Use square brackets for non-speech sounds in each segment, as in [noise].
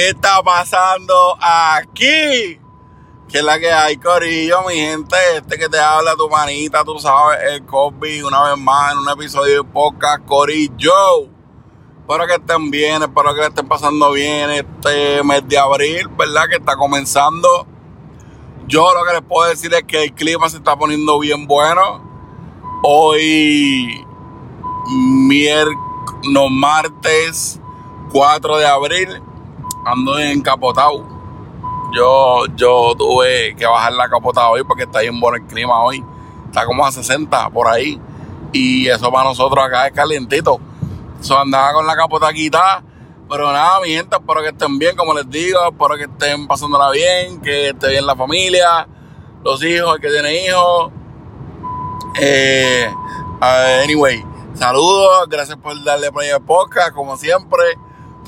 ¿Qué está pasando aquí? ¿Qué es la que hay, Corillo, mi gente? Este que te habla tu manita, tú sabes, el Cosby, una vez más en un episodio de podcast, Corillo. Espero que estén bien, espero que estén pasando bien este mes de abril, ¿verdad? Que está comenzando. Yo lo que les puedo decir es que el clima se está poniendo bien bueno. Hoy, miércoles, no, martes 4 de abril, ando encapotado. Yo, yo tuve que bajar la capota hoy porque está bien bueno el clima hoy. Está como a 60 por ahí. Y eso para nosotros acá es calientito. Eso andaba con la capota quitada. Pero nada, mi gente, espero que estén bien, como les digo. Espero que estén pasándola bien, que esté bien la familia, los hijos, el que tiene hijos. Eh, anyway, saludos, gracias por darle play al podcast, como siempre.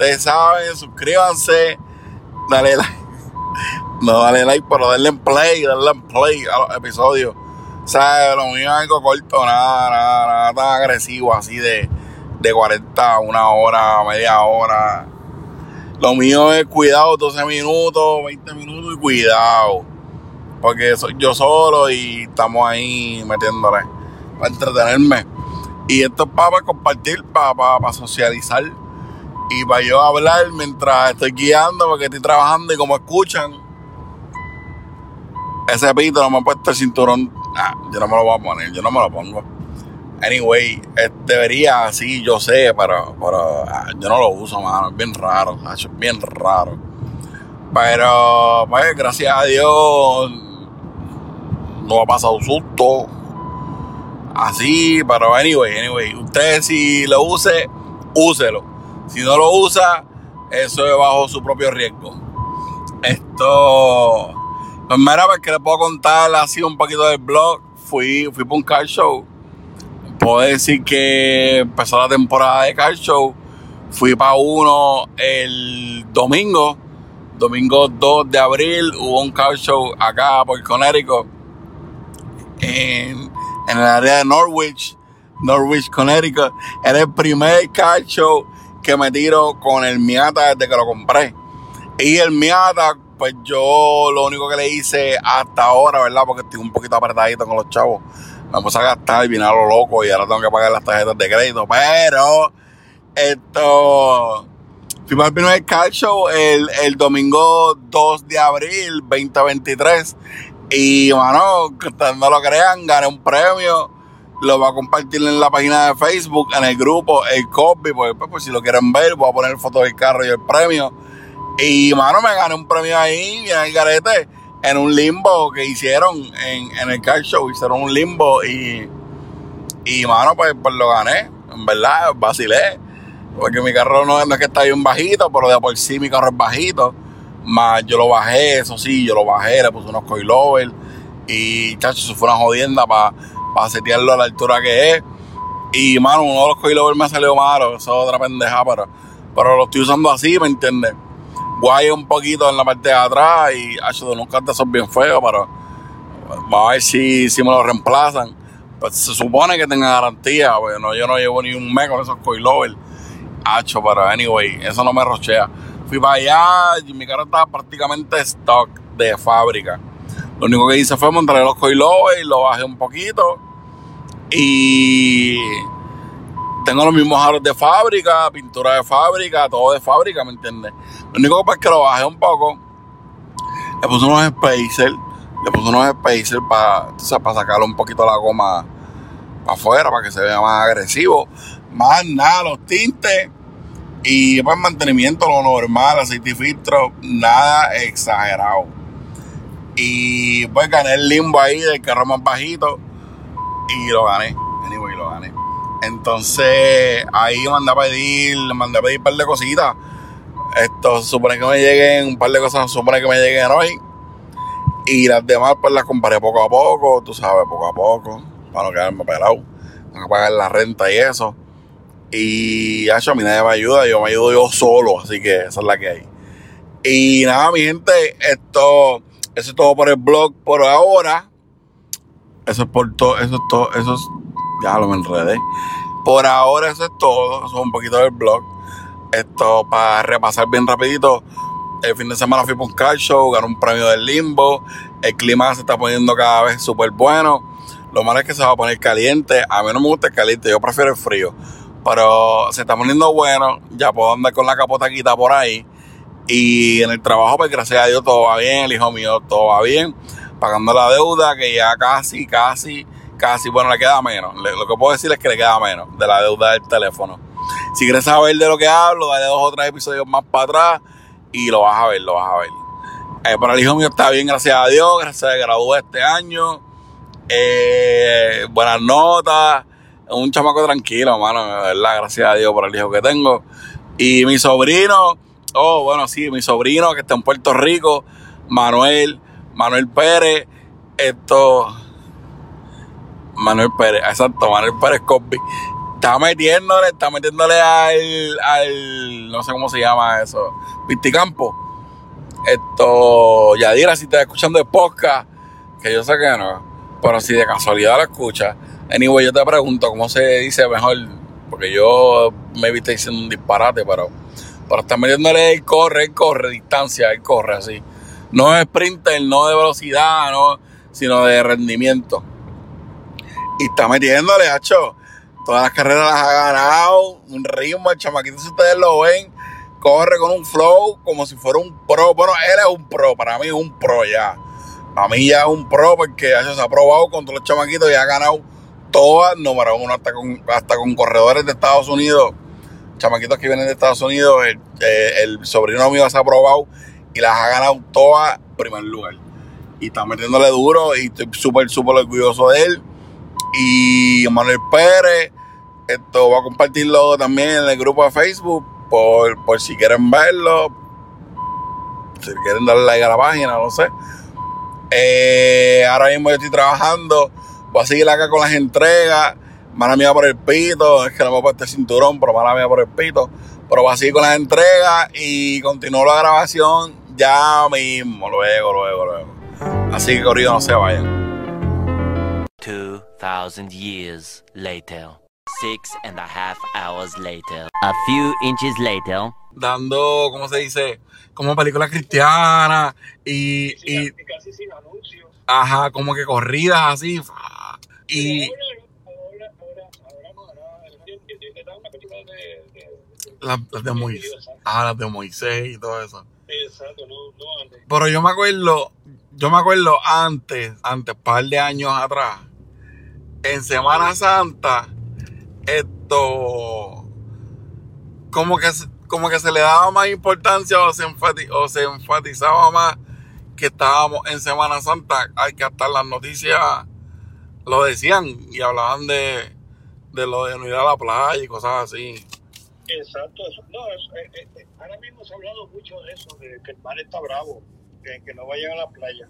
Ustedes saben, suscríbanse, dale like. [laughs] No dale like, pero darle play, darle play a los episodios. O sea, lo mío es algo corto, nada, nada, nada tan agresivo, así de, de 40, una hora, media hora. Lo mío es cuidado, 12 minutos, 20 minutos y cuidado. Porque soy yo solo y estamos ahí metiéndole para entretenerme. Y esto es para, compartir, para, para socializar y para yo hablar mientras estoy guiando porque estoy trabajando y como escuchan, ese pito no me ha puesto el cinturón. Ah, yo no me lo voy a poner, yo no me lo pongo. Anyway, debería, sí, yo sé, pero, pero ah, yo no lo uso, mano. Es bien raro, es bien raro. Pero, pues, gracias a Dios, no ha pasado susto. Así, pero anyway, anyway, usted si lo use, úselo. Si no lo usa, eso es bajo su propio riesgo. Esto, pues mira, que le puedo contar así un poquito del blog. Fui, fui para un car show. Puedo decir que empezó la temporada de car show. Fui para uno el domingo, domingo 2 de abril, hubo un car show acá por Connecticut, en el área de Norwich, Norwich, Connecticut. Era el primer car show que me tiro con el Miata desde que lo compré. Y el Miata, pues yo lo único que le hice hasta ahora, ¿verdad? Porque estoy un poquito apretadito con los chavos. Me puse a gastar y vine loco y ahora tengo que pagar las tarjetas de crédito. Pero esto... Fui el primer car show el, el domingo 2 de abril 2023. Y, mano, que ustedes no lo crean, gané un premio lo voy a compartir en la página de Facebook, en el grupo, el copy, pues, pues, si lo quieren ver, voy a poner foto del carro y el premio. Y, mano, me gané un premio ahí, en el garete, en un limbo que hicieron en, en el car show, hicieron un limbo y, y, mano, pues, pues lo gané, en verdad, vacilé. Porque mi carro no, es que está bien bajito, pero de por sí mi carro es bajito. Más yo lo bajé, eso sí, yo lo bajé, le puse unos coilovers. Y, chacho, eso fue una jodienda para para setearlo a la altura que es. Y, mano, uno de los coilovers me ha salido malo, eso es otra pendeja, pero, pero lo estoy usando así, ¿me entiendes? Guay un poquito en la parte de atrás y, hecho de unos cartas son bien feos, pero vamos a ver si, si me lo reemplazan. Pues se supone que tenga garantía, bueno, yo no llevo ni un mes con esos coilovers. Hacho, pero anyway, eso no me rochea. Fui para allá y mi carro estaba prácticamente stock de fábrica. Lo único que hice fue montar los coilovers y lo bajé un poquito. Y tengo los mismos aros de fábrica, pintura de fábrica, todo de fábrica, ¿me entiendes? Lo único que es que lo bajé un poco. Le puse unos spacers, le puse unos spacers para, para sacarle un poquito la goma para afuera, para que se vea más agresivo. Más nada, los tintes. Y para mantenimiento, lo normal, aceite y filtro, nada exagerado. Y pues gané el limbo ahí del carro más bajito y lo gané. Anyway, lo gané. Entonces ahí mandé a pedir, mandé a pedir un par de cositas. Esto supone que me lleguen, un par de cosas supone que me lleguen hoy. Y las demás pues las compraré poco a poco, tú sabes, poco a poco, para no quedarme pelado. Tengo que pagar la renta y eso. Y hecho, a mí nadie me ayuda, yo me ayudo yo solo, así que esa es la que hay. Y nada, mi gente, esto, eso es todo por el blog por ahora. Eso es por todo, eso es todo, eso es, ya lo me enredé. Por ahora eso es todo, eso es un poquito del blog. Esto para repasar bien rapidito. El fin de semana fui por un car show, gané un premio del limbo. El clima se está poniendo cada vez súper bueno. Lo malo es que se va a poner caliente. A mí no me gusta el caliente, yo prefiero el frío. Pero se está poniendo bueno. Ya puedo andar con la capota quita por ahí. Y en el trabajo, pues gracias a Dios todo va bien. El hijo mío todo va bien. Pagando la deuda que ya casi, casi, casi, bueno, le queda menos. Lo que puedo decir es que le queda menos de la deuda del teléfono. Si quieres saber de lo que hablo, dale dos o tres episodios más para atrás y lo vas a ver, lo vas a ver. Eh, pero el hijo mío está bien, gracias a Dios, gracias a que graduó este año. Eh, buenas notas. Un chamaco tranquilo, mano, verdad, gracias a Dios por el hijo que tengo. Y mi sobrino, oh, bueno, sí, mi sobrino que está en Puerto Rico, Manuel, Manuel Pérez, esto, Manuel Pérez, exacto, Manuel Pérez Cosby está metiéndole, está metiéndole al, al, no sé cómo se llama eso, Pisticampo. Esto, Yadira, si estás escuchando el podcast, que yo sé que no, pero si de casualidad lo escuchas, anyway, yo te pregunto cómo se dice mejor, porque yo me viste diciendo un disparate, pero, pero está metiéndole el corre, el corre, distancia, el corre así. No es sprinter, no de velocidad, no, sino de rendimiento. Y está metiéndole, hacho Todas las carreras las ha ganado. Un ritmo, el chamaquito, si ustedes lo ven, corre con un flow como si fuera un pro. Bueno, él es un pro, para mí es un pro ya. A mí ya es un pro porque ya se ha probado con todos los chamaquitos y ha ganado todas, número uno, hasta con, hasta con corredores de Estados Unidos. Chamaquitos que vienen de Estados Unidos, el, eh, el sobrino mío se ha probado y las ha ganado todas en primer lugar. Y está metiéndole duro y estoy súper, súper orgulloso de él y Manuel Pérez. Esto va a compartirlo también en el grupo de Facebook por, por si quieren verlo. Si quieren darle like a la página, no sé. Eh, ahora mismo yo estoy trabajando. Voy a seguir acá con las entregas. Mala mía por el pito. Es que no me puesto este cinturón, pero mala mía por el pito. Pero voy a seguir con las entregas y continúo la grabación ya mismo. Luego, luego, luego. Así que corrido no se vayan. 2,000 years later. Six and a half hours later. A few inches later. Dando, ¿cómo se dice? Como película cristiana y. y casi sin anuncios. Ajá, como que corridas así. Y. Las, las de Moisés. Ah, las de Moisés y todo eso. Exacto, no, no antes. Pero yo me acuerdo, yo me acuerdo antes, antes, par de años atrás, en Semana Santa, esto, como que, como que se le daba más importancia o se, o se enfatizaba más que estábamos en Semana Santa. Hay que hasta las noticias lo decían y hablaban de, de lo de no ir a la playa y cosas así. Exacto, eso, no, eso, eh, eh, eh, ahora mismo se ha hablado mucho de eso, de que el mar está bravo, que, que no vayan a la playa.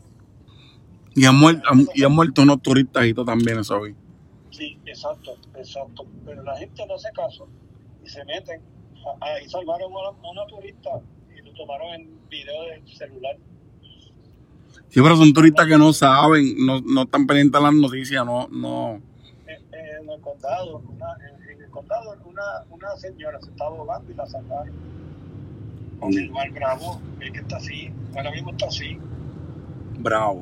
Y han muerto, han, y han muerto unos turistas y todo también, eso vi. Sí, exacto, exacto. Pero la gente no hace caso y se meten. Ahí salvaron a una, turista y lo tomaron en video del celular. Sí, pero son turistas que no saben, no, no están pendientes de las noticias, no, no. En, en el condado, una, en, condado, una, una señora se estaba ahogando y la salvaron. Con el mar bravo, el que está así, ahora mismo está así. Bravo.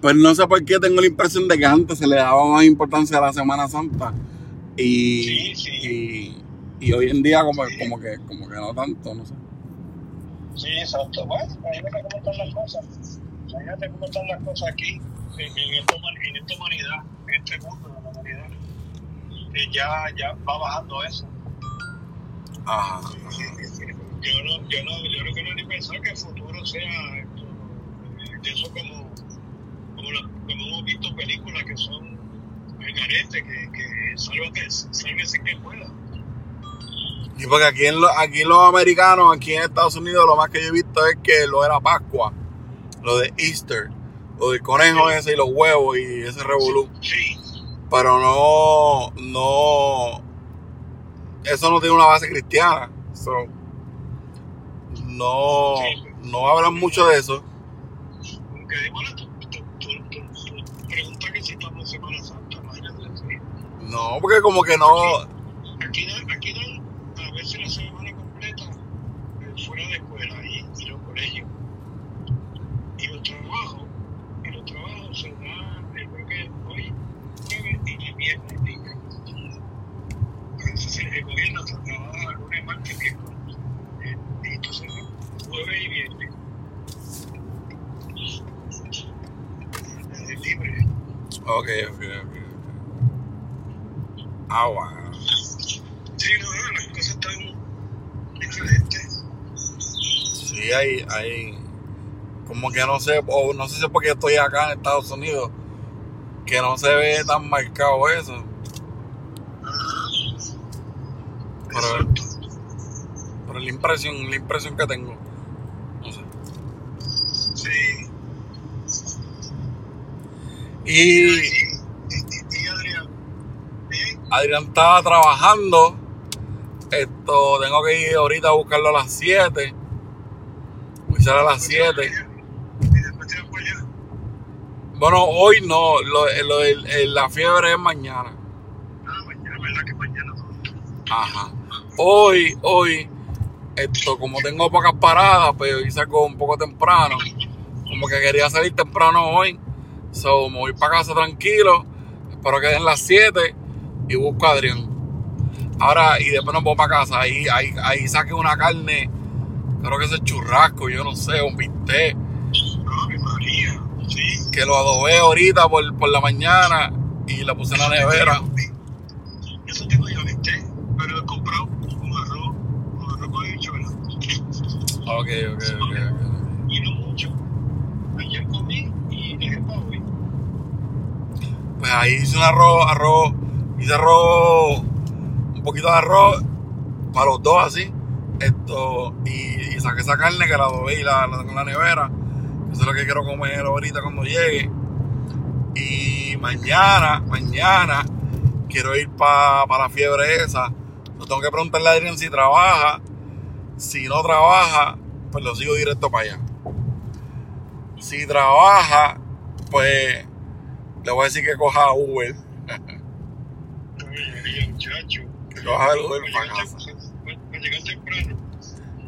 Pues no sé por qué tengo la impresión de que antes se le daba más importancia a la Semana Santa. Y, Sí, sí. y, y hoy en día como, como que como que no tanto, no sé. Sí, exacto. Bueno, imagínate cómo están las cosas. Imagínate cómo están las cosas aquí, en, en, esta, en esta humanidad, en este mundo de la humanidad. Ya, ya va bajando eso. Ajá. Yo no, yo no, yo no quiero ni pensar que el futuro sea esto, de eso como, como, la- como hemos visto películas que son el garete, que, que sálvate, sálvese que pueda. Y porque aquí en lo- aquí los americanos, aquí en Estados Unidos, lo más que yo he visto es que lo era Pascua, lo de Easter, lo del conejo ese y los huevos y ese revolú. Sí, Pero no, no, eso no tiene una base cristiana. So, no, no hablan mucho de eso. aunque bueno, preguntas que si estamos en Semana Santa, imagínate. No, porque como que no, Aquí dan, aquí dan a veces la semana completa eh, fuera de escuela y, y los colegios. Y los trabajos, y los trabajos se dan, eh, creo que hoy, jueves y viernes. Y, entonces el gobierno trabaja lunes, martes y miércoles. Eh, y entonces jueves y viernes. Eh, libre. Ok, ok, ok. Ah, bueno. Sí, no, no, las cosas están diferentes. Sí, hay, hay. Como que no sé, o no sé si es porque estoy acá en Estados Unidos, que no se ve tan marcado eso. Pero, pero la impresión, la impresión que tengo. No sé. Sí. Y Y, Adrián, Adrián estaba trabajando. Esto, tengo que ir ahorita a buscarlo a las 7. Voy a a las 7. Y después te vas para allá. Bueno, hoy no, lo, lo el- la fiebre es mañana. Ah, mañana, ¿verdad que mañana todo? Ajá. Hoy, hoy, esto, como tengo pocas paradas, pues hoy salgo un poco temprano. Como que quería salir temprano hoy. So, me voy para casa tranquilo. Espero que den las 7 y busco a Adrián. Ahora, y después nos voy para casa. Ahí, ahí, ahí saqué una carne, creo que es churrasco, yo no sé, un bistec, mi María, sí. que lo adobé ahorita por, por la mañana y la puse en la nevera. Eso tengo yo, ¿viste? Pero he comprado un arroz, un arroz con habichuelas. Ok, ok, ok. ok. Y no mucho. Ayer comí y dejé para hoy. Pues ahí hice un arroz, arroz, hice arroz, un poquito de arroz para los dos así. Esto, y, y saqué esa carne que la dobé y la, la tengo en la nevera. Eso es lo que quiero comer ahorita cuando llegue. Y mañana, mañana, quiero ir para la fiebre esa. Yo tengo que preguntarle a Adrián si trabaja. Si no trabaja, pues lo sigo directo para allá. Si trabaja, pues le voy a decir que coja Uber. Ay, muchacho. Que coja el Uber Para casa. tem- para llegar temprano.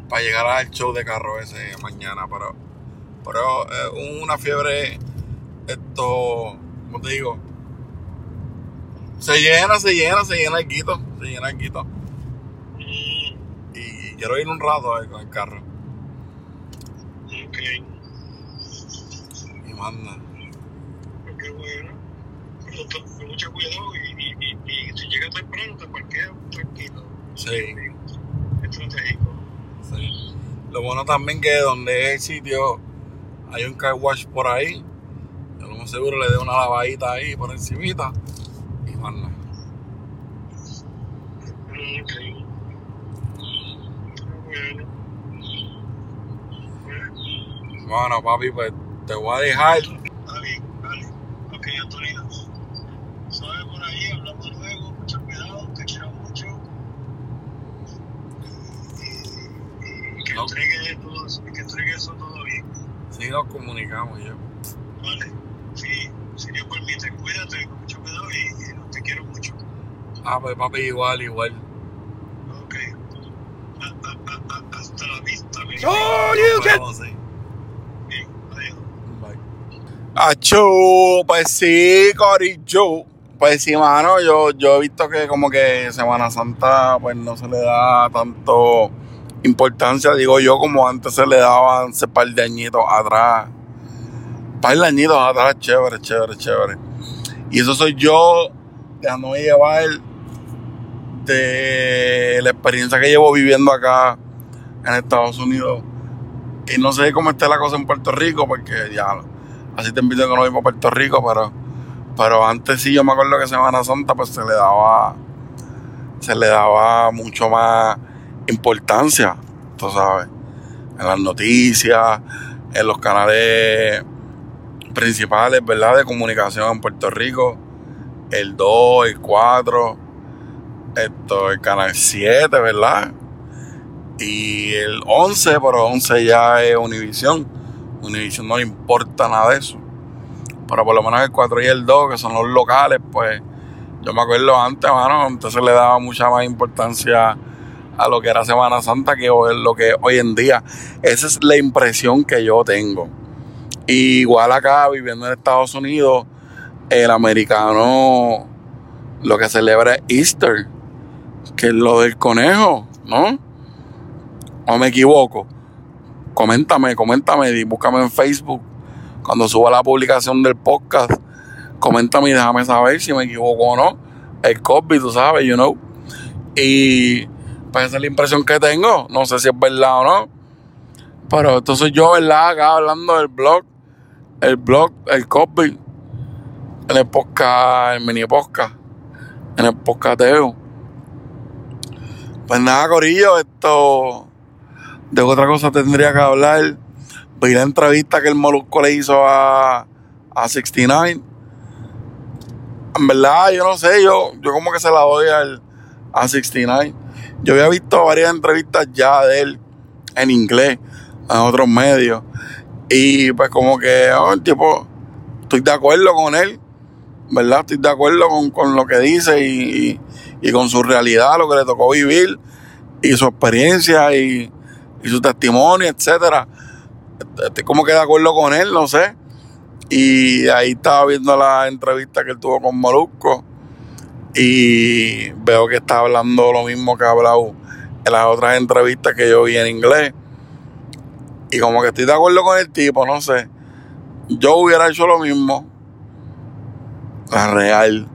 Para llegar al show de carro ese mañana. Pero, pero es una fiebre, esto, ¿cómo te digo? Se llena, se llena, se llena el quito. Se llena el quito. Mm, Y quiero ir un rato ahí con el carro. ok. Y manda. Bueno. Con mucho cuidado y, y, y, y si llegas temprano te parqueas tranquilo. Sí. Estratégico. Sí. Lo bueno también que donde es el sitio hay un car wash por ahí. Yo lo más seguro le dé una lavadita ahí por encimita. Y. Bueno, Bueno, papi, pues te voy a dejar. Vale. Ok, Antonio. Sabes por ahí, hablamos luego, mucho cuidado, te quiero mucho. Y, y que No. entregue todo, que entregue eso todo bien. Sí, nos comunicamos yo. Vale. Sí, si Dios permite, cuídate, con mucho cuidado y, y te quiero mucho. Ah, pues papi, igual, igual. Ok. A- a- a- a- hasta la vista, baby. Nos vemos, sí. Bien, adiós. Bye. Achú, pues sí, Corillo. Pues sí, mano, yo, yo he visto que como que Semana Santa pues no se le da tanto importancia, digo yo, como antes se le daban hace par de añitos atrás. Par de añitos atrás, chévere, chévere, chévere. Y eso soy yo dejándome llevar de la experiencia que llevo viviendo acá en Estados Unidos. Y no sé cómo está la cosa en Puerto Rico, porque ya así te invito que no voy para Puerto Rico, pero, pero antes sí yo me acuerdo que Semana Santa pues se le daba se le daba mucho más importancia, tú sabes, en las noticias, en los canales principales, ¿verdad? De comunicación en Puerto Rico, el 2, el 4, esto, el canal 7, ¿verdad? Y el 11, pero 11 ya es Univisión. Univisión no le importa nada de eso. Pero por lo menos el 4 y el 2, que son los locales, pues yo me acuerdo antes, mano, se le daba mucha más importancia a lo que era Semana Santa que lo que hoy en día. Esa es la impresión que yo tengo. Y igual acá, viviendo en Estados Unidos, el americano lo que celebra es Easter, que es lo del conejo, ¿no? ¿O me equivoco? Coméntame, coméntame, y búscame en Facebook cuando suba la publicación del podcast. Coméntame y déjame saber si me equivoco o no. El copy, tú sabes, you know. Y pues esa es la impresión que tengo. No sé si es verdad o no. Pero entonces yo, ¿verdad? Acá hablando del blog. El blog, el copy. En el podcast, el mini podcast. En el podcasteo. Pues nada, Corillo, esto. De otra cosa tendría que hablar. Vi la entrevista que el Molusco le hizo a, a 69. En verdad, yo no sé, yo, yo como que se la doy al, a 69. Yo había visto varias entrevistas ya de él en inglés, en otros medios. Y pues como que, oh, tipo, estoy de acuerdo con él, ¿verdad? Estoy de acuerdo con, con lo que dice y, y- y con su realidad, lo que le tocó vivir y su experiencia y, y su testimonio, etcétera. Estoy como que de acuerdo con él, no sé. Y ahí estaba viendo la entrevista que él tuvo con Molusco. Y veo que está hablando lo mismo que ha hablado en las otras entrevistas que yo vi en inglés. Y como que estoy de acuerdo con el tipo, no sé. Yo hubiera hecho lo mismo. La real.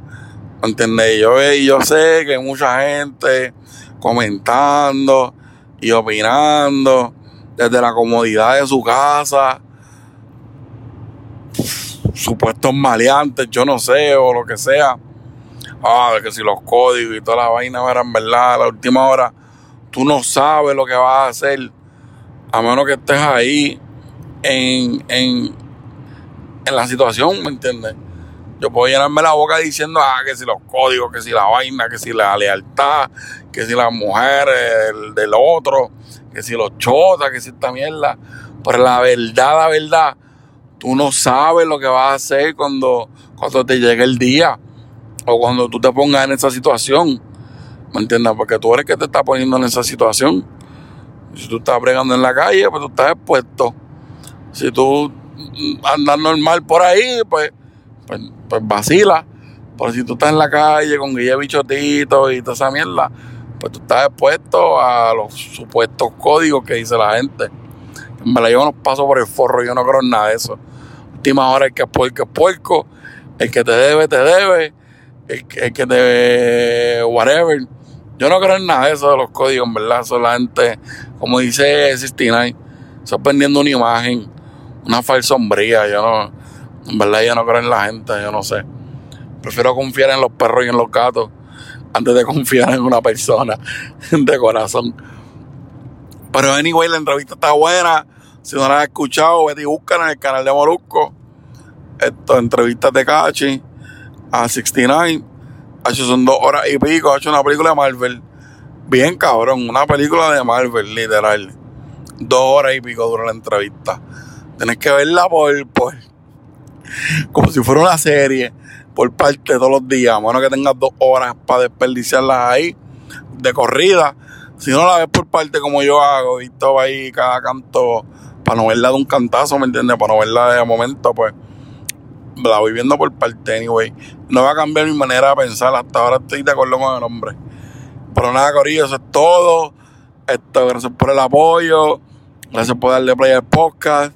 ¿Me entiendes? Yo, yo sé que hay mucha gente comentando y opinando desde la comodidad de su casa. Supuestos maleantes, yo no sé, o lo que sea. Ah, que si los códigos y toda la vaina eran verdad, a la última hora, tú no sabes lo que vas a hacer, a menos que estés ahí en, en, en la situación, ¿me entiendes? Yo puedo llenarme la boca diciendo, ah, que si los códigos, que si la vaina, que si la lealtad, que si las mujeres del, otro, que si los chotas, que si esta mierda. Pero la verdad, la verdad, tú no sabes lo que vas a hacer cuando, cuando te llegue el día o cuando tú te pongas en esa situación. ¿Me entiendes? Porque tú eres que te está poniendo en esa situación. Si tú estás bregando en la calle, pues tú estás expuesto. Si tú andas normal por ahí, pues, pues, pues vacila. Pero si tú estás en la calle con guille bichotito y toda esa mierda, pues tú estás expuesto a los supuestos códigos que dice la gente. En verdad, yo no paso por el forro, yo no creo en nada de eso. Última hora, el que es puerco es puerco, el que te debe, te debe, el que, el que te. whatever. Yo no creo en nada de eso de los códigos, en verdad. Eso la gente, como dice 69, eso es vendiendo una imagen, una falsa sombría. Yo no, en verdad, yo no creo en la gente, yo no sé. Prefiero confiar en los perros y en los gatos antes de confiar en una persona [laughs] de corazón. Pero anyway, la entrevista está buena. Si no la has escuchado, vete y búscala en el canal de Molusco. Esto, entrevistas de Cachi a 69. Ha hecho son dos horas y pico. Ha hecho una película de Marvel. Bien cabrón, una película de Marvel, literal. Dos horas y pico dura la entrevista. Tienes que verla por, por [laughs] como si fuera una serie, por parte todos los días. A menos que tengas dos horas para desperdiciarlas ahí de corrida. Si no la ves por parte como yo hago, y todo ahí cada canto, para no verla de un cantazo, ¿me entiendes? Para no verla de momento, pues la voy viendo por parte, anyway. No va a cambiar mi manera de pensar, hasta ahora estoy de acuerdo con el hombre. Pero nada, Corillo, eso es todo. Esto, gracias por el apoyo. Gracias por darle play al podcast.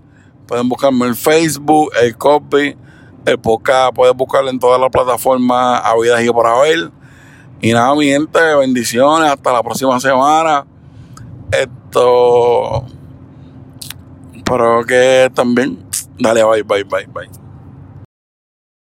Pueden buscarme en Facebook, el copy, el podcast. Pueden buscarlo en todas las plataformas habidas y por haber. Y nada, mi gente, bendiciones. Hasta la próxima semana. Esto. Espero que también. Dale, bye, bye, bye, bye.